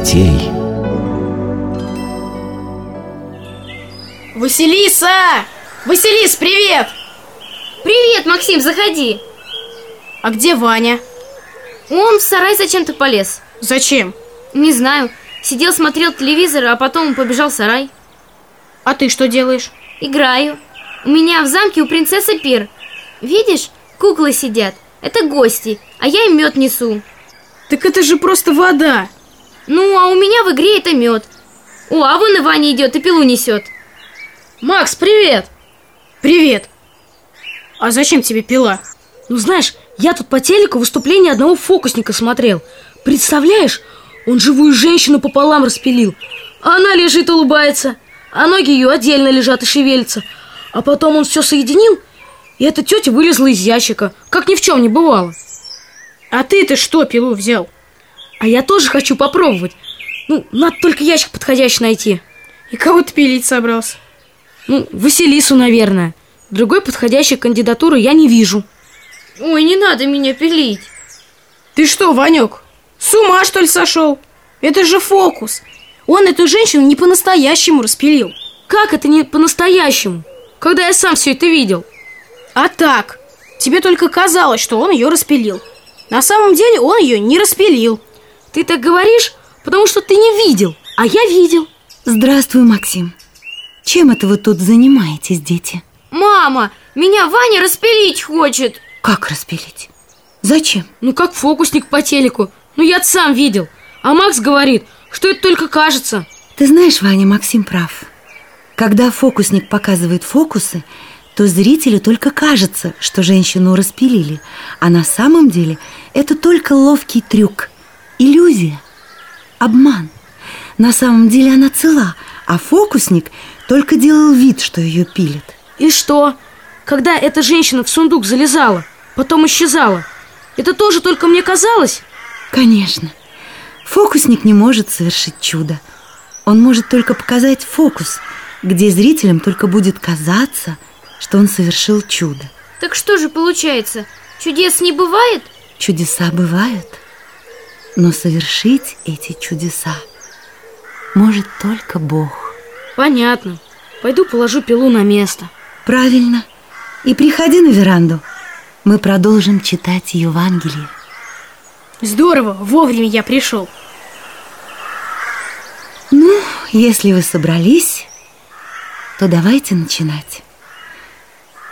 детей. Василиса! Василис, привет! Привет, Максим, заходи. А где Ваня? Он в сарай зачем-то полез. Зачем? Не знаю. Сидел, смотрел телевизор, а потом побежал в сарай. А ты что делаешь? Играю. У меня в замке у принцессы пир. Видишь, куклы сидят. Это гости, а я им мед несу. Так это же просто вода. Ну, а у меня в игре это мед. О, а вон и Ваня идет и пилу несет. Макс, привет! Привет! А зачем тебе пила? Ну знаешь, я тут по телеку выступление одного фокусника смотрел. Представляешь, он живую женщину пополам распилил. А она лежит и улыбается, а ноги ее отдельно лежат и шевелятся. А потом он все соединил, и эта тетя вылезла из ящика, как ни в чем не бывало. А ты-то что пилу взял? А я тоже хочу попробовать. Ну, надо только ящик подходящий найти. И кого ты пилить собрался? Ну, Василису, наверное. Другой подходящей кандидатуры я не вижу. Ой, не надо меня пилить. Ты что, Ванек, с ума что ли сошел? Это же фокус. Он эту женщину не по-настоящему распилил. Как это не по-настоящему? Когда я сам все это видел. А так, тебе только казалось, что он ее распилил. На самом деле он ее не распилил. Ты так говоришь, потому что ты не видел, а я видел. Здравствуй, Максим. Чем это вы тут занимаетесь, дети? Мама, меня Ваня распилить хочет. Как распилить? Зачем? Ну, как фокусник по телеку. Ну, я сам видел. А Макс говорит, что это только кажется. Ты знаешь, Ваня, Максим прав. Когда фокусник показывает фокусы, то зрителю только кажется, что женщину распилили, а на самом деле это только ловкий трюк, иллюзия, обман. На самом деле она цела, а фокусник только делал вид, что ее пилит. И что? Когда эта женщина в сундук залезала, потом исчезала, это тоже только мне казалось? Конечно. Фокусник не может совершить чудо. Он может только показать фокус, где зрителям только будет казаться, что он совершил чудо. Так что же получается? Чудес не бывает? Чудеса бывают, но совершить эти чудеса может только Бог. Понятно. Пойду положу пилу на место. Правильно. И приходи на веранду. Мы продолжим читать Евангелие. Здорово, вовремя я пришел. Ну, если вы собрались, то давайте начинать.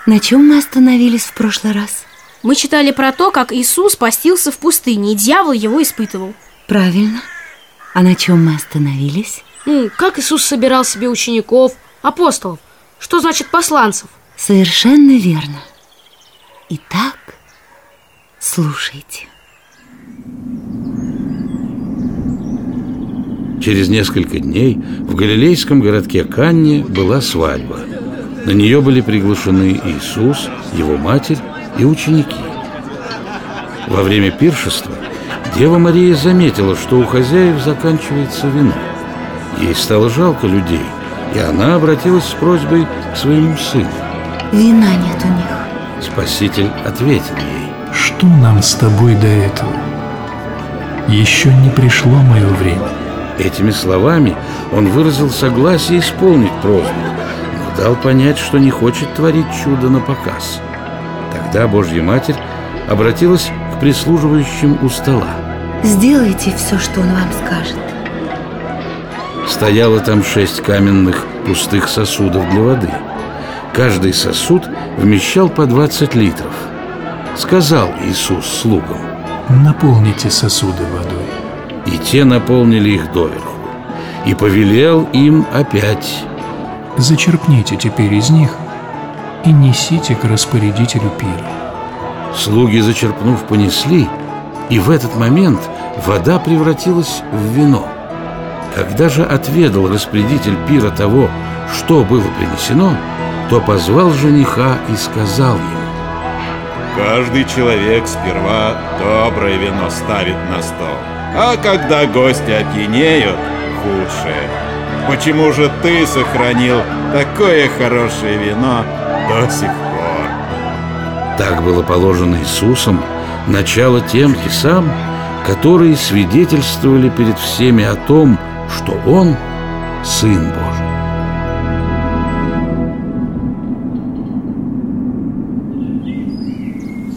На чем мы остановились в прошлый раз? Мы читали про то, как Иисус постился в пустыне, и дьявол его испытывал. Правильно. А на чем мы остановились? Ну, как Иисус собирал себе учеников, апостолов. Что значит посланцев? Совершенно верно. Итак, слушайте. Через несколько дней в галилейском городке Канне была свадьба. На нее были приглашены Иисус, его матерь и ученики. Во время пиршества Дева Мария заметила, что у хозяев заканчивается вино. Ей стало жалко людей, и она обратилась с просьбой к своему сыну. Вина нет у них. Спаситель ответил ей. Что нам с тобой до этого? Еще не пришло мое время. Этими словами он выразил согласие исполнить просьбу, дал понять, что не хочет творить чудо на показ. Тогда Божья Матерь обратилась к прислуживающим у стола. Сделайте все, что он вам скажет. Стояло там шесть каменных пустых сосудов для воды. Каждый сосуд вмещал по 20 литров. Сказал Иисус слугам. Наполните сосуды водой. И те наполнили их доверху. И повелел им опять. Зачерпните теперь из них и несите к распорядителю пира. Слуги, зачерпнув, понесли, и в этот момент вода превратилась в вино. Когда же отведал распорядитель пира того, что было принесено, то позвал жениха и сказал ему, Каждый человек сперва доброе вино ставит на стол, а когда гости опьянеют, худшее. Почему же ты сохранил такое хорошее вино до сих пор? Так было положено Иисусом, начало тем и сам, которые свидетельствовали перед всеми о том, что Он – Сын Божий.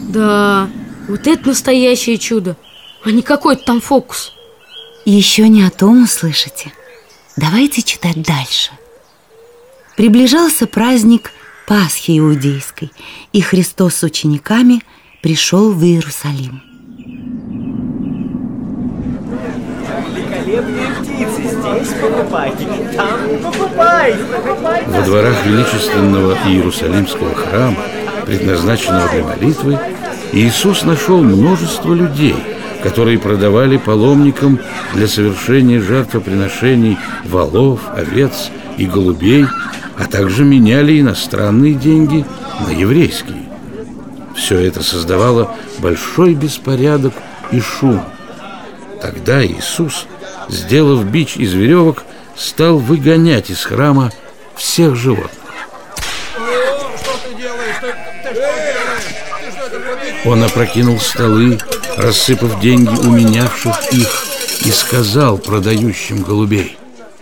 Да, вот это настоящее чудо, а не какой-то там фокус. Еще не о том услышите. Давайте читать дальше. Приближался праздник Пасхи Иудейской, и Христос с учениками пришел в Иерусалим. Во дворах величественного Иерусалимского храма, предназначенного для молитвы, Иисус нашел множество людей, которые продавали паломникам для совершения жертвоприношений волов, овец и голубей, а также меняли иностранные деньги на еврейские. Все это создавало большой беспорядок и шум. Тогда Иисус, сделав бич из веревок, стал выгонять из храма всех животных. Он опрокинул столы, рассыпав деньги у менявших их, и сказал продающим голубей.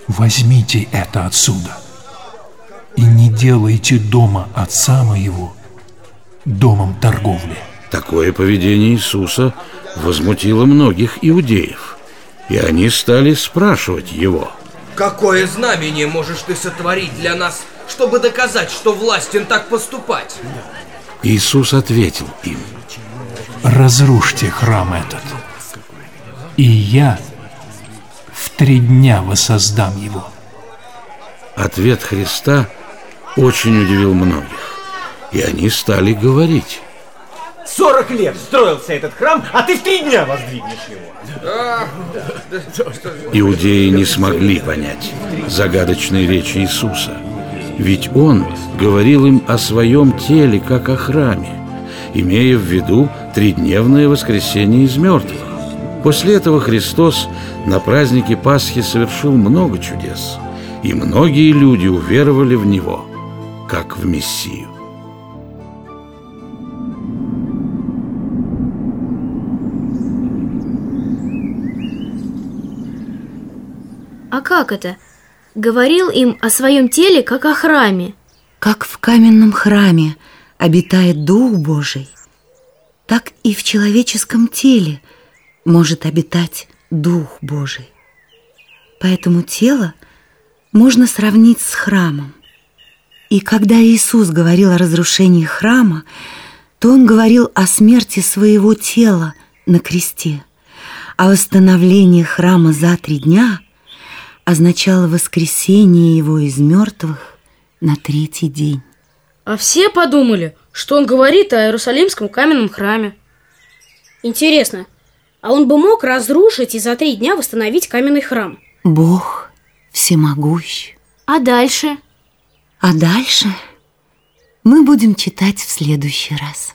Возьмите это отсюда и не делайте дома отца моего домом торговли. Такое поведение Иисуса возмутило многих иудеев, и они стали спрашивать его. Какое знамение можешь ты сотворить для нас, чтобы доказать, что властен так поступать? Иисус ответил им. Разрушьте храм этот, и я в три дня воссоздам его. Ответ Христа очень удивил многих, и они стали говорить. 40 лет строился этот храм, а ты в три дня воздвигнешь его. Иудеи не смогли понять загадочной речи Иисуса, ведь Он говорил им о своем теле, как о храме, имея в виду тридневное воскресение из мертвых. После этого Христос на празднике Пасхи совершил много чудес, и многие люди уверовали в Него, как в Мессию. А как это? Говорил им о своем теле, как о храме. Как в каменном храме обитает Дух Божий, так и в человеческом теле может обитать Дух Божий. Поэтому тело можно сравнить с храмом. И когда Иисус говорил о разрушении храма, то Он говорил о смерти своего тела на кресте, а восстановление храма за три дня означало воскресение его из мертвых на третий день. А все подумали, что он говорит о Иерусалимском каменном храме. Интересно, а он бы мог разрушить и за три дня восстановить каменный храм? Бог всемогущ. А дальше? А дальше мы будем читать в следующий раз.